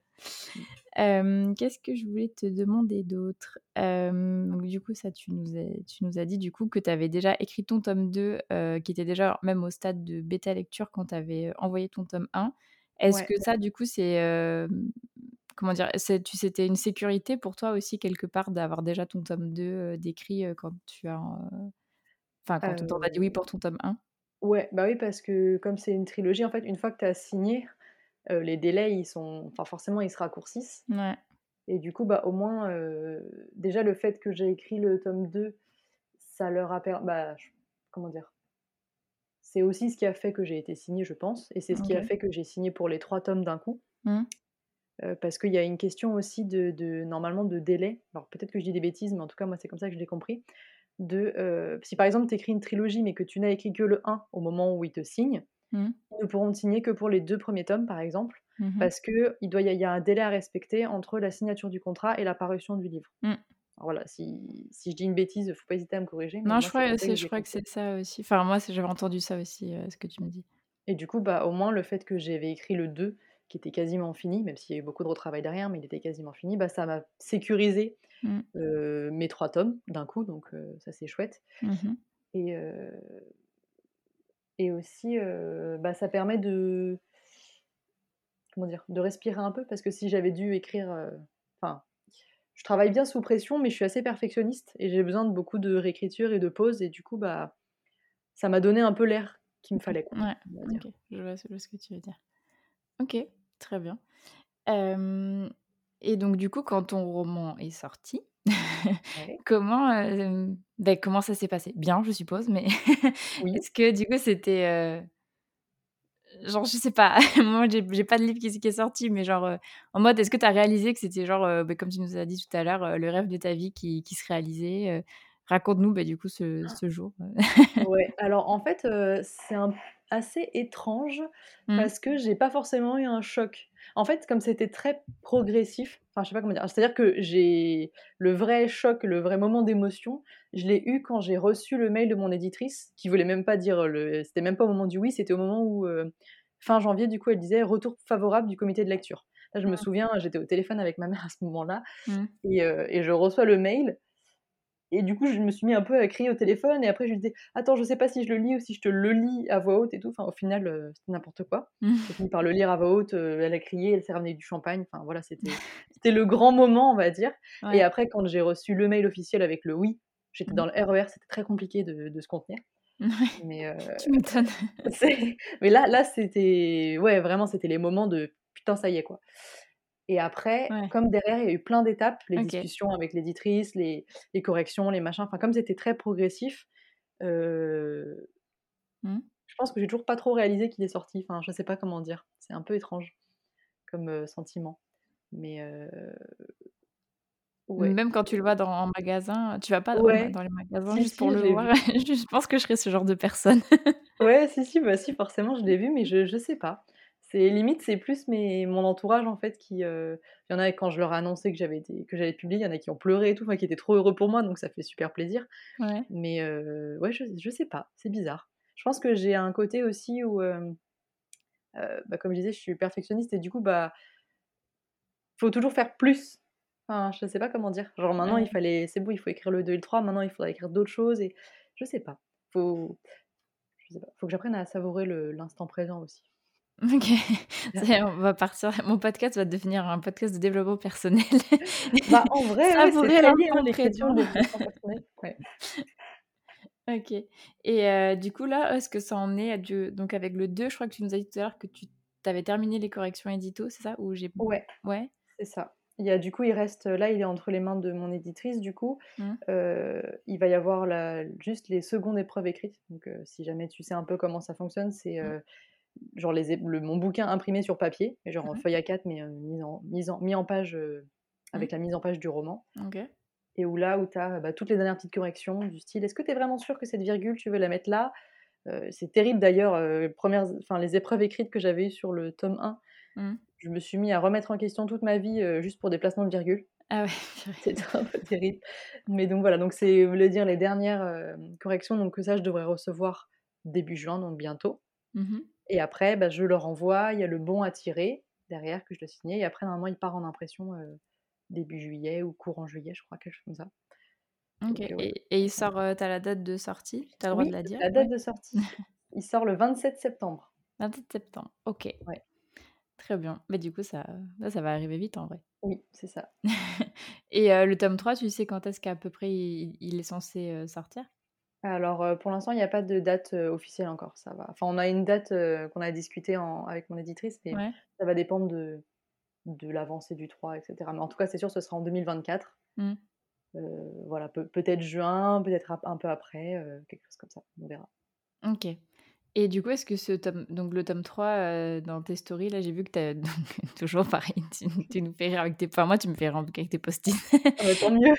Qu'est-ce que je voulais te demander d'autre? Du coup, ça, tu nous, as, tu nous as dit du coup que tu avais déjà écrit ton tome 2, qui était déjà même au stade de bêta lecture quand tu avais envoyé ton tome 1. Est-ce que ça, du coup, c'est comment dire, tu c'était une sécurité pour toi aussi quelque part d'avoir déjà ton tome 2 décrit quand tu as, enfin quand on t'a dit oui pour ton tome 1 Ouais, bah oui parce que comme c'est une trilogie, en fait, une fois que tu as signé, les délais ils sont, enfin forcément ils se raccourcissent. Ouais. Et du coup, bah au moins, déjà le fait que j'ai écrit le tome 2, ça leur a permis, bah comment dire, c'est aussi ce qui a fait que j'ai été signée, je pense, et c'est ce qui a fait que j'ai signé pour les trois tomes d'un coup. Mmh parce qu'il y a une question aussi de, normalement de délai. Alors peut-être que je dis des bêtises, mais en tout cas moi c'est comme ça que je l'ai compris. De, si par exemple tu écris une trilogie mais que tu n'as écrit que le 1 au moment où ils te signent, mmh. ils ne pourront te signer que pour les deux premiers tomes par exemple, mmh parce qu'il il y, a un délai à respecter entre la signature du contrat et la parution du livre. Mmh. voilà, si, si, je dis une bêtise, faut pas hésiter à me corriger. non, je, crois, je crois que c'est ça aussi. Enfin, moi, j'avais entendu ça aussi, ce que tu me dis. Et du coup, bah, au moins, le fait que j'avais écrit le 2 qui était quasiment fini, même s'il y a eu beaucoup de retravail derrière, mais il était quasiment fini, bah, ça m'a sécurisé mmh. mes trois tomes d'un coup, donc ça c'est chouette. Mmh et, et aussi, bah, ça permet de, comment dire, de respirer un peu, parce que si j'avais dû écrire, enfin, je travaille bien sous pression, mais je suis assez perfectionniste et j'ai besoin de beaucoup de réécriture et de pause, et du coup, bah, ça m'a donné un peu l'air qu'il me fallait. Quoi, ouais, je vois, ce que tu veux dire. OK, très bien. et donc du coup, quand ton roman est sorti, comment, ben, comment ça s'est passé? Bien, je suppose, mais est-ce que du coup c'était, genre, je sais pas, moi j'ai pas de livre qui est sorti, mais genre, en mode, est-ce que tu as réalisé que c'était genre, ben, comme tu nous as dit tout à l'heure, le rêve de ta vie qui qui se réalisait? Raconte-nous, bah, du coup, ce ce jour, Ouais, alors en fait, c'est un assez étrange mmh. parce que j'ai pas forcément eu un choc. En fait, comme c'était très progressif, enfin je sais pas comment dire, c'est-à-dire que j'ai le vrai choc, le vrai moment d'émotion, je l'ai eu quand j'ai reçu le mail de mon éditrice qui voulait même pas dire le c'était même pas au moment du oui, c'était au moment où euh, fin janvier du coup elle disait retour favorable du comité de lecture. Là, je me mmh. souviens, j'étais au téléphone avec ma mère à ce moment-là mmh. et, euh, et je reçois le mail et du coup, je me suis mis un peu à crier au téléphone, et après, je lui disais Attends, je sais pas si je le lis ou si je te le lis à voix haute et tout. Enfin, au final, euh, c'était n'importe quoi. J'ai fini par le lire à voix haute, euh, elle a crié, elle s'est ramenée du champagne. Enfin, voilà, c'était, le grand moment, on va dire. Et après, quand j'ai reçu le mail officiel avec le oui, j'étais mmh. dans le RER, c'était très compliqué de, de se contenir. Mais, euh, tu m'étonnes. mais là, là c'était. Ouais, vraiment, c'était les moments de putain, ça y est, quoi. Et après, comme derrière, il y a eu plein d'étapes, les discussions avec l'éditrice, les, les, corrections, les machins, enfin, comme c'était très progressif, euh, mmh. je pense que j'ai toujours pas trop réalisé qu'il est sorti. Enfin, je sais pas comment dire. C'est un peu étrange comme euh, sentiment. Mais. Euh, ouais. Même quand tu le vois dans un magasin, tu vas pas dans, les magasins juste pour le voir? je pense que je serais ce genre de personne. ouais, si, si, bah si, forcément, je l'ai vu, mais je, je sais pas. C'est limite, c'est plus mes, mon entourage en fait qui. Euh, il y en a quand je leur ai annoncé que j'avais que j'allais publier, il y en a qui ont pleuré et tout, enfin qui étaient trop heureux pour moi, donc ça fait super plaisir. Mais euh, ouais, je, je sais pas, c'est bizarre. Je pense que j'ai un côté aussi où, euh, bah, comme je disais, je suis perfectionniste et du coup, bah, faut toujours faire plus Enfin, je sais pas comment dire. Genre maintenant il fallait c'est bon, il faut écrire le 2 et le 3, maintenant il faudrait écrire d'autres choses et je sais pas. Faut je sais pas, faut que j'apprenne à savourer l'instant présent aussi. OK. on va partir mon podcast va devenir un podcast de développement personnel. Bah, en vrai, ouais, Savourer très lié, hein. Ouais. OK et heu, du coup là, est-ce que ça en est du donc avec le 2, je crois que tu nous as dit tout à l'heure que tu avais terminé les corrections édito, c'est ça? Ou j'ai Ouais, ouais? c'est ça. Il y a du coup, il reste là, il est entre les mains de mon éditrice du coup. Mmh. Heu, il va y avoir la juste les secondes épreuves écrites. Donc heu, si jamais tu sais un peu comment ça fonctionne, c'est, Mmh. Genre les le mon bouquin imprimé sur papier, genre en Mmh feuille A4 mais heu, mis en mis en mis en page, heu, Mmh. avec la mise en page du roman. Et où là, où tu as, bah, toutes les dernières petites corrections du style: «Est-ce que tu es vraiment sûr que cette virgule, tu veux la mettre là?» heu, c'est terrible d'ailleurs, 1res enfin les épreuves écrites que j'avais eues sur le tome 1, Mmh. je me suis mis à remettre en question toute ma vie, juste pour des placements de virgule. Ah ouais. C'était un peu terrible. Mais donc voilà, donc c'est voulait dire les dernières, corrections, donc que ça je devrais recevoir début juin, donc bientôt. Et après, bah, je le renvoie, il y a le bon à tirer derrière que je dois signer et après normalement il part en impression, début juillet ou courant juillet, je crois, quelque chose comme ça. OK Donc heu, ouais. et et il sort, heu, tu as la date de sortie? Tu as le droit de la dire? la Ouais? date de sortie. Il sort le 27 septembre. 27 septembre, OK. Ouais. Très bien. Mais du coup ça là, ça va arriver vite en vrai. Oui, c'est ça. Et le tome 3, tu sais quand est-ce qu'à peu près il il est censé, sortir? Alors, heu, pour l'instant, il y a pas de date, heu, officielle encore, ça va enfin on a une date, heu, qu'on a discutée en avec mon éditrice, mais Ouais. ça va dépendre de de l'avancée du 3 et cetera. Mais en tout cas, c'est sûr, ce sera en 2024. Mmh. Voilà, peut peut-être juin, peut-être un peu après, quelque chose comme ça, on verra. OK. Et du coup, est-ce que ce tome donc le tome 3, heu, dans tes stories là, j'ai vu que tu as donc toujours pareil, tu tu nous fais rire avec tes enfin moi tu me fais rire avec tes post-it. Ah bah, tant mieux.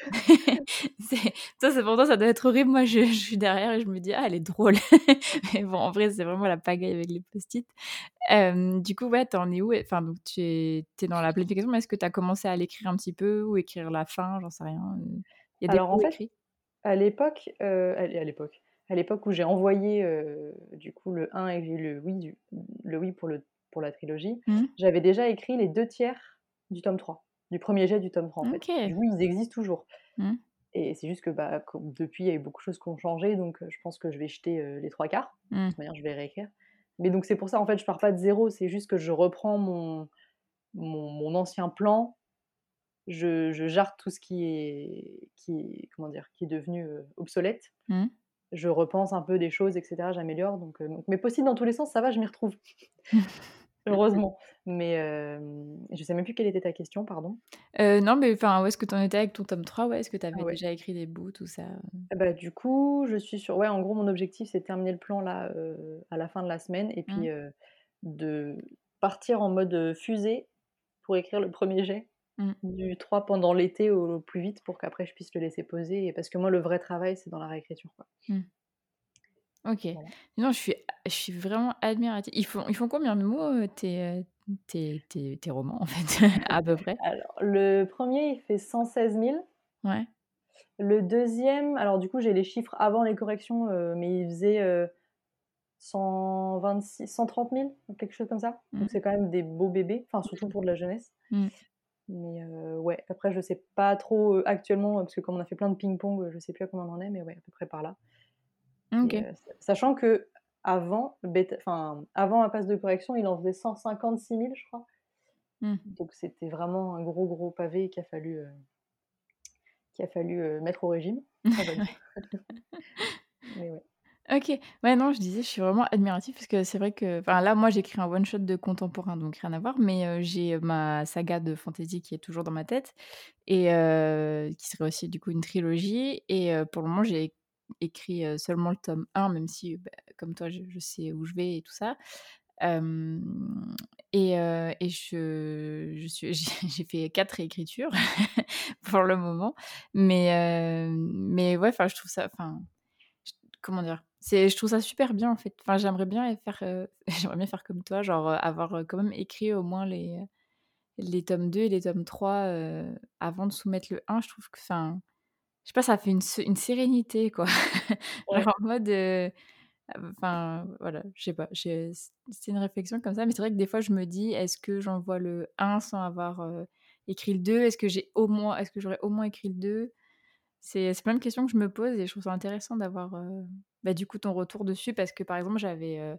Ça, c'est pour toi, ça doit être horrible. Moi je je suis derrière et je me dis: «Ah elle est drôle». Mais bon, en vrai, c'est vraiment la pagaille avec les post-it. Hem, du coup, ouais, tu en es où? Enfin donc tu es dans la planification, mais est-ce que tu as commencé à l'écrire un petit peu ou écrire la fin? J'en sais rien, il y a des Alors en fait, écrits? à l'époque, l'é à l'époque, à l'époque où j'ai envoyé, heu, du coup le 1 et le oui du le oui pour le pour la trilogie, Mmh. j'avais déjà écrit les 2/3 du tome 3, du 1er jet du tome 3 en fait. Du OK. coup, ils existent toujours. Mmh. Et c'est juste que, bah, depuis, il y a eu beaucoup de choses qui ont changé, donc heu, je pense que je vais jeter, heu, les 3/4. De Mmh. toute manière, je vais réécrire. Mais donc c'est pour ça, en fait, je pars pas de 0, c'est juste que je reprends mon mon mon ancien plan. Je je jarte tout ce qui est qui comment dire? Qui est devenu, obsolète. Je repense un peu des choses et cetera, j'améliore donc heu, donc mes post-it dans tous les sens, ça va, je m'y retrouve. Heureusement. Mais hem, je sais même plus quelle était ta question, pardon? Heu, non, mais enfin, où est-ce que tu en étais avec ton tome 3? Ouais, est-ce que tu Ah avais ouais. déjà écrit des bouts, tout ça? Et bah, du coup, je suis sur ouais, en gros, mon objectif, c'est de terminer le plan là, à la fin de la semaine et Mmh. puis, de partir en mode, fusée pour écrire le 1er jet Mmh. du 3 pendant l'été au plus vite pour qu'après je puisse le laisser poser et parce que moi, le vrai travail, c'est dans la réécriture, quoi. Mmh. OK. Voilà. Non, je suis je suis vraiment admirative. Ils font ils font combien de mots, heu, tes, heu, tes tes tes romans, en fait, à peu près? Alors, le 1er, il fait 116 000. Ouais. Le 2e, alors du coup, j'ai les chiffres avant les corrections, heu, mais il faisait, heu, 126-130 000, quelque chose comme ça. Donc Mmh. c'est quand même des beaux bébés, enfin surtout pour de la jeunesse. Mmh. Mais heu, ouais, après je sais pas trop, heu, actuellement, parce que comme on a fait plein de ping-pong, heu, je sais plus à combien on en est, mais ouais, à peu près par là. Et OK. heu, sa sachant qu'avant, bêta enfin, avant ma passe de correction, il en faisait 156 000, je crois. Mmh. Donc c'était vraiment un gros, gros pavé qu'il a fallu, qu'il a fallu, mettre au régime. Mais ouais. OK. Ouais, non, je disais, je suis vraiment admirative parce que c'est vrai que enfin, là, moi, j'écris un one shot de contemporain, donc rien à voir, mais j'ai ma saga de fantasy qui est toujours dans ma tête et qui serait aussi, du coup, une trilogie et pour le moment, j'ai écrit, seulement le tome 1, même si, bah, comme toi, je je sais où je vais et tout ça. Et et je je suis j'ai fait 4 réécritures pour le moment, mais mais ouais, enfin, je trouve ça enfin, comment dire? C'est je trouve ça super bien, en fait. Enfin, j'aimerais bien faire, heu, j'aimerais bien faire comme toi, genre, heu, avoir, heu, quand même écrit au moins les, les tomes 2 et les tomes 3, heu, avant de soumettre le 1. Je trouve que enfin, je sais pas, ça fait une une sérénité, quoi. Ouais. Genre en mode, enfin, voilà, je sais pas, c'est une réflexion comme ça, mais c'est vrai que des fois, je me dis: «Est-ce que j'envoie le 1 sans avoir, écrit le 2 Est-ce que j'ai au moins, est-ce que j'aurais au moins écrit le 2 C'est plein de questions que je me pose et je trouve ça intéressant d'avoir bah, du coup ton retour dessus parce que par exemple j'avais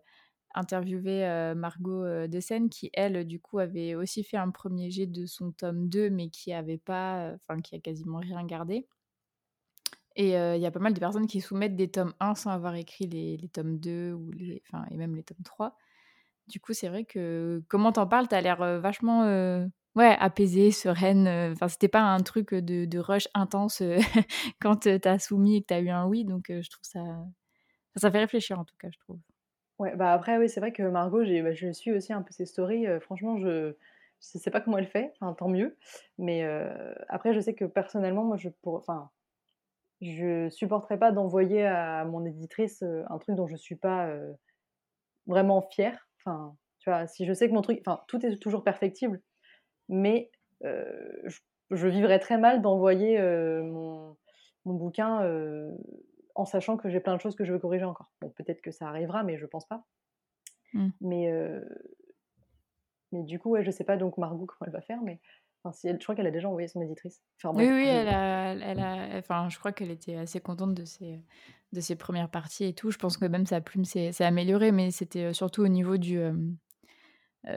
interviewé Margot Dessen qui elle du coup avait aussi fait un premier jet de son tome 2 mais qui avait pas, enfin qui a quasiment rien gardé. Et il y a pas mal de personnes qui soumettent des tomes 1 sans avoir écrit les, les tomes 2 ou les, et même les tomes 3. Du coup, c'est vrai que comment t'en parles, t'as l'air vachement ouais, apaisée, sereine. Enfin, c'était pas un truc de, rush intense quand t'as soumis et que t'as eu un oui. Donc, je trouve ça. Ça fait réfléchir en tout cas, je trouve. Ouais, bah après, oui, c'est vrai que Margot, bah, je suis aussi un peu ses stories. franchement, je je sais pas comment elle fait, enfin, tant mieux. Mais après, je sais que personnellement, moi, je pour, je supporterais pas d'envoyer à mon éditrice un truc dont je suis pas vraiment fière. Enfin, tu vois, si je sais que mon truc, enfin, tout est toujours perfectible, mais je, je, vivrais très mal d'envoyer mon, mon, bouquin en sachant que j'ai plein de choses que je veux corriger encore. Bon, peut-être que ça arrivera, mais je pense pas. Mmh. Mais, mais du coup, ouais, je sais pas donc Margot comment elle va faire, mais si elle, je crois qu'elle a déjà envoyé son éditrice. oui, oui, elle a, elle a, enfin, je crois qu'elle était assez contente de ses, de ses premières parties et tout. Je pense que même sa plume s'est améliorée, mais c'était surtout au niveau du,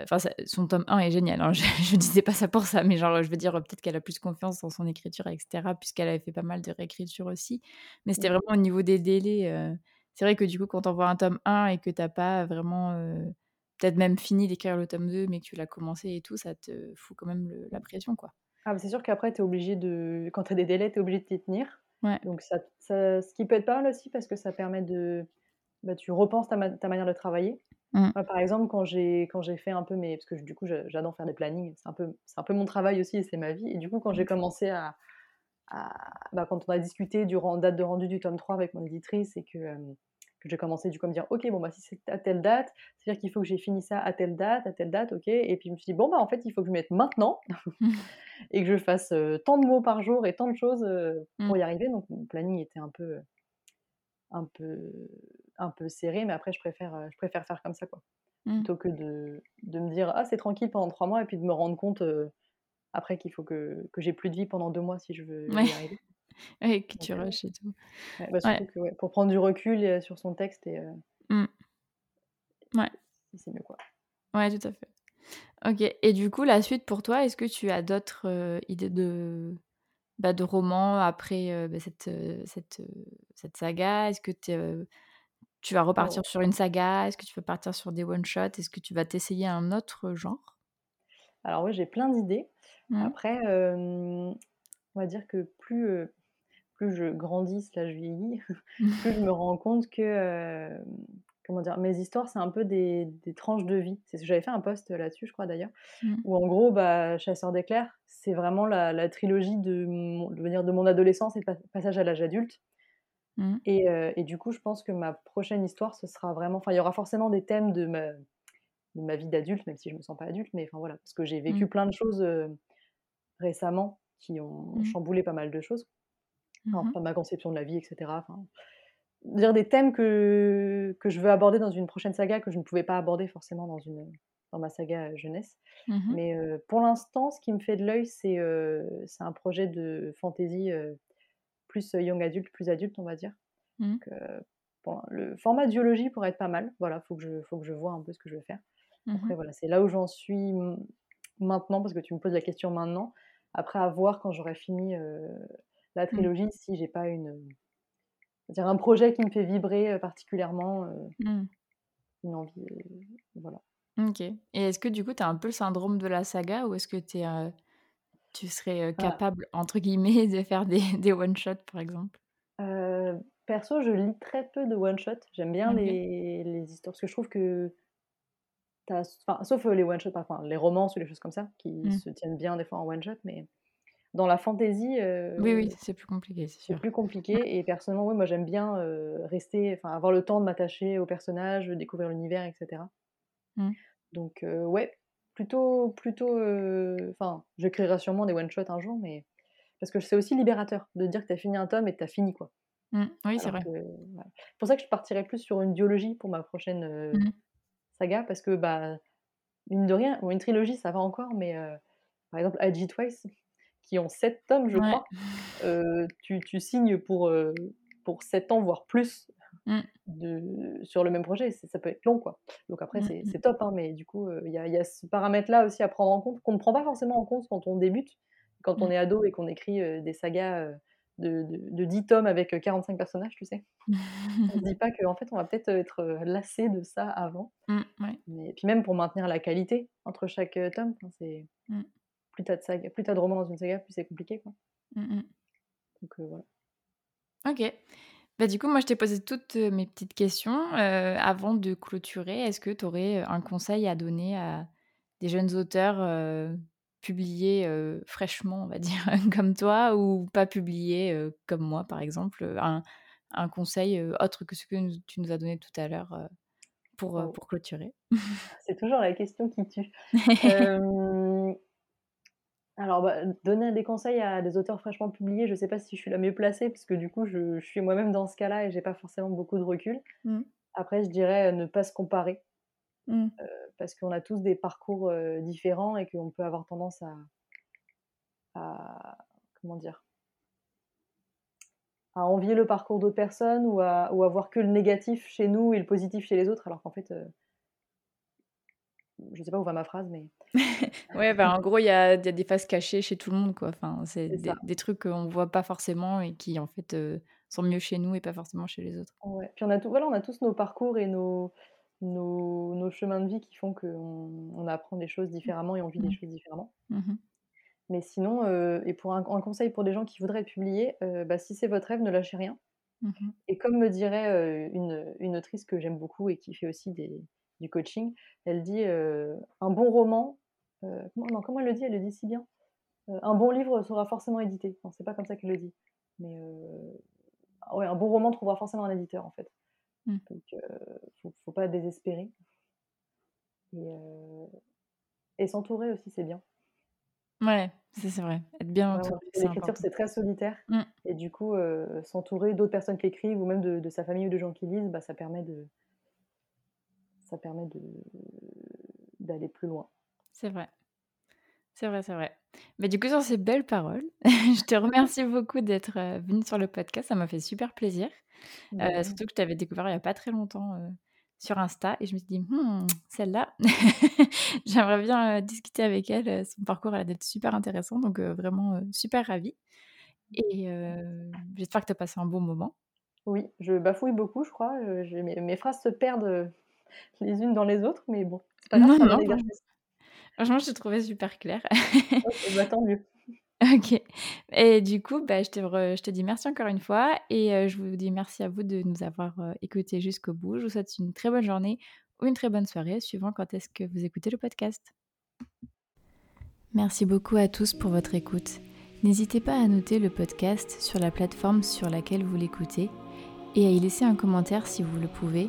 Enfin, son tome 1 est génial. Hein. Je, ne disais pas ça pour ça, mais genre, je veux dire, peut-être qu'elle a plus confiance dans son écriture, etc., puisqu'elle avait fait pas mal de réécriture aussi. Mais c'était vraiment au niveau des délais. C'est vrai que du coup, quand on voit un tome 1 et que t'as pas vraiment, peut-être même fini d'écrire le tome 2, mais que tu l'as commencé et tout, ça te fout quand même la pression, quoi. Ah, c'est sûr qu'après, tu es obligé de. Quand tu as des délais, tu es obligé de t'y tenir. Ouais. Donc, ça, ça, ce qui peut être pas mal aussi, parce que ça permet de. Bah, tu repenses ta, ta manière de travailler. Mmh. par exemple, quand j'ai quand j'ai fait un peu mes parce que du coup j'adore faire des plannings, c'est un peu c'est un peu mon travail aussi et c'est ma vie. Et du coup, quand j'ai commencé à, bah, quand on a discuté du date de rendu du tome 3 avec mon éditrice et que, que j'ai commencé du coup à me dire ok bon bah si c'est à telle date, c'est-à-dire qu'il faut que j'ai fini ça à telle date, à telle date, ok. Et puis je me suis dit bon bah en fait il faut que je mette maintenant et que je fasse tant de mots par jour et tant de choses pour y mmh. arriver. Donc mon planning était un peu un peu un peu serré, mais après, je préfère, euh, je préfère faire comme ça, quoi. Mmh. Plutôt que de, de, me dire, ah, c'est tranquille pendant trois mois, et puis de me rendre compte euh, après qu'il faut que, que j'ai plus de vie pendant deux mois si je veux y arriver. et que tu euh, rushes et tout. Bah, surtout que, pour prendre du recul sur son texte, et, mmh. ouais. c'est mieux, quoi. Ouais, tout à fait. Ok, et du coup, la suite pour toi, est-ce que tu as d'autres idées de, bah, de romans après bah, cette, cette, cette saga? Est-ce que tu tu vas repartir sur une saga? Est-ce que tu vas partir sur des one-shots Est-ce que tu vas t'essayer un autre genre? Alors oui, j'ai plein d'idées. Mmh. Après, on va dire que plus, plus je grandis, là je vieillis, plus je me rends compte que comment dire, mes histoires, c'est un peu des, des tranches de vie. C'est j'avais fait un post là-dessus, je crois d'ailleurs, mmh. où en gros, bah, Chasseur d'éclairs, c'est vraiment la, la, trilogie de mon, de, dire, de mon adolescence et passage à l'âge adulte. Mmh. Et, du coup, je pense que ma prochaine histoire, ce sera vraiment. Enfin, il y aura forcément des thèmes de ma, de ma vie d'adulte, même si je me sens pas adulte, mais enfin voilà, parce que j'ai vécu mmh. plein de choses récemment qui ont mmh. chamboulé pas mal de choses. Enfin, ma conception de la vie, etc. Enfin, dire des thèmes que, que je veux aborder dans une prochaine saga que je ne pouvais pas aborder forcément dans, une, dans ma saga jeunesse. Mais pour l'instant, ce qui me fait de l'œil, c'est c'est un projet de fantasy plus young adulte, plus adulte, on va dire. Mmh. bon, le format duologie pourrait être pas mal. Voilà, faut que je, faut que je vois un peu ce que je veux faire. Mmh Après, voilà, c'est là où j'en suis maintenant, parce que tu me poses la question maintenant. Après, à voir quand j'aurai fini la mmh. trilogie, si j'ai pas une, dire un projet qui me fait vibrer particulièrement, une envie, voilà. Ok. Et est-ce que du coup, tu as un peu le syndrome de la saga ou est-ce que tu es tu serais capable, entre guillemets, de faire des, des one-shots, par exemple? Perso, je lis très peu de one-shots. J'aime bien les, les, histoires, parce que je trouve que... Enfin, sauf les one-shots, enfin, les romances ou les choses comme ça, qui mmh. se tiennent bien des fois en one-shot, mais dans la fantasy... oui, oui, c'est plus compliqué, c'est sûr. C'est plus compliqué, et personnellement, oui, moi j'aime bien rester, enfin, avoir le temps de m'attacher au personnage, découvrir l'univers, etc. Mmh. Donc, ouais, plutôt, plutôt, enfin, j'écrirai sûrement des one shots un jour, mais parce que c'est aussi libérateur de dire que tu as fini un tome et que tu as fini quoi. Mmh. oui, c'est vrai. C'est pour ça que je partirais plus sur une biologie pour ma prochaine mmh. saga, parce que bah mine de rien, une trilogie ça va encore, mais par exemple Agi Twice, qui ont 7 tomes, je crois, tu, tu, signes pour, pour 7 ans, voire plus, mmh. de, sur le même projet. Ça peut être long, quoi. Donc après, mmh, c'est top, hein, mais du coup, il y a, y, a, ce paramètre-là aussi à prendre en compte, qu'on ne prend pas forcément en compte quand on débute, quand on est ado et qu'on écrit des sagas de, de, 10 tomes avec 45 personnages, tu sais. on ne se dit pas qu'en fait, on va peut-être être lassé de ça avant. Mmh, mais, puis même pour maintenir la qualité entre chaque tome, c'est mmh. Plus tu as, de plus as de romans dans une saga, plus c'est compliqué. Quoi. Mmh, Donc voilà. Ok. Bah, du coup, moi, je t'ai posé toutes mes petites questions. avant de clôturer, est-ce que tu aurais un conseil à donner à des jeunes auteurs publié fraîchement, on va dire, comme toi, ou pas publié comme moi, par exemple un, un, conseil autre que ce que tu nous as donné tout à l'heure pour, pour clôturer? C'est toujours la question qui tue. alors, bah, donner des conseils à des auteurs fraîchement publiés, je ne sais pas si je suis la mieux placée, parce que du coup, je, suis moi-même dans ce cas-là et j'ai pas forcément beaucoup de recul. Mmh. Après, je dirais ne pas se comparer. Mmh. parce qu'on a tous des parcours différents et qu'on peut avoir tendance à, comment dire à envier le parcours d'autres personnes ou à, ou voir que le négatif chez nous et le positif chez les autres, alors qu'en fait, je sais pas où va ma phrase, mais. ouais, bah, en gros, il y a, des faces cachées chez tout le monde, quoi. Enfin, c'est des, trucs qu'on voit pas forcément et qui, en fait, sont mieux chez nous et pas forcément chez les autres. Ouais. Puis on a, tout, voilà, on a tous nos parcours et nos, nos, chemins de vie qui font qu'on on apprend des choses différemment et on vit des mmh. choses différemment. Mmh Mais sinon, euh, et pour un, conseil pour des gens qui voudraient publier, euh, bah, si c'est votre rêve, ne lâchez rien. Mmh et comme me dirait euh, une, une, autrice que j'aime beaucoup et qui fait aussi des, du coaching, elle dit un bon roman, comment, comment elle le dit? Elle le dit si bien. un bon livre sera forcément édité. Non, c'est pas comme ça qu'elle le dit. Mais ouais, un bon roman trouvera forcément un éditeur en fait. Mmh. Donc, il ne faut, pas désespérer. Et, et s'entourer aussi, c'est bien. Ouais, c'est vrai. Être bien entouré. L'écriture, c'est très solitaire. Mmh. Et du coup, s'entourer d'autres personnes qui écrivent ou même de, sa famille ou de gens qui lisent, bah, ça permet de ça permet de d'aller plus loin. C'est vrai. C'est vrai, c'est vrai. Mais du coup, sur ces belles paroles, je te remercie beaucoup d'être venue sur le podcast. Ça m'a fait super plaisir. Bah surtout que je t'avais découvert il n'y a pas très longtemps sur Insta et je me suis dit, «Hmm, celle-là, j'aimerais bien discuter avec elle. Son parcours a d'être super intéressant, donc vraiment super ravie. Et j'espère que tu as passé un bon moment. Oui, je bafouille beaucoup, je crois. Mes, mes, phrases se perdent les unes dans les autres, mais bon, c'est pas grave. Non, non, Franchement, je te trouvais super claire. Ok, bah, tant mieux. Ok. Et du coup, bah, je, te je te dis merci encore une fois et euh, je vous dis merci à vous de nous avoir euh, écoutés jusqu'au bout. Je vous souhaite une très bonne journée ou une très bonne soirée, suivant quand est-ce que vous écoutez le podcast. Merci beaucoup à tous pour votre écoute. N'hésitez pas à noter le podcast sur la plateforme sur laquelle vous l'écoutez et à y laisser un commentaire si vous le pouvez.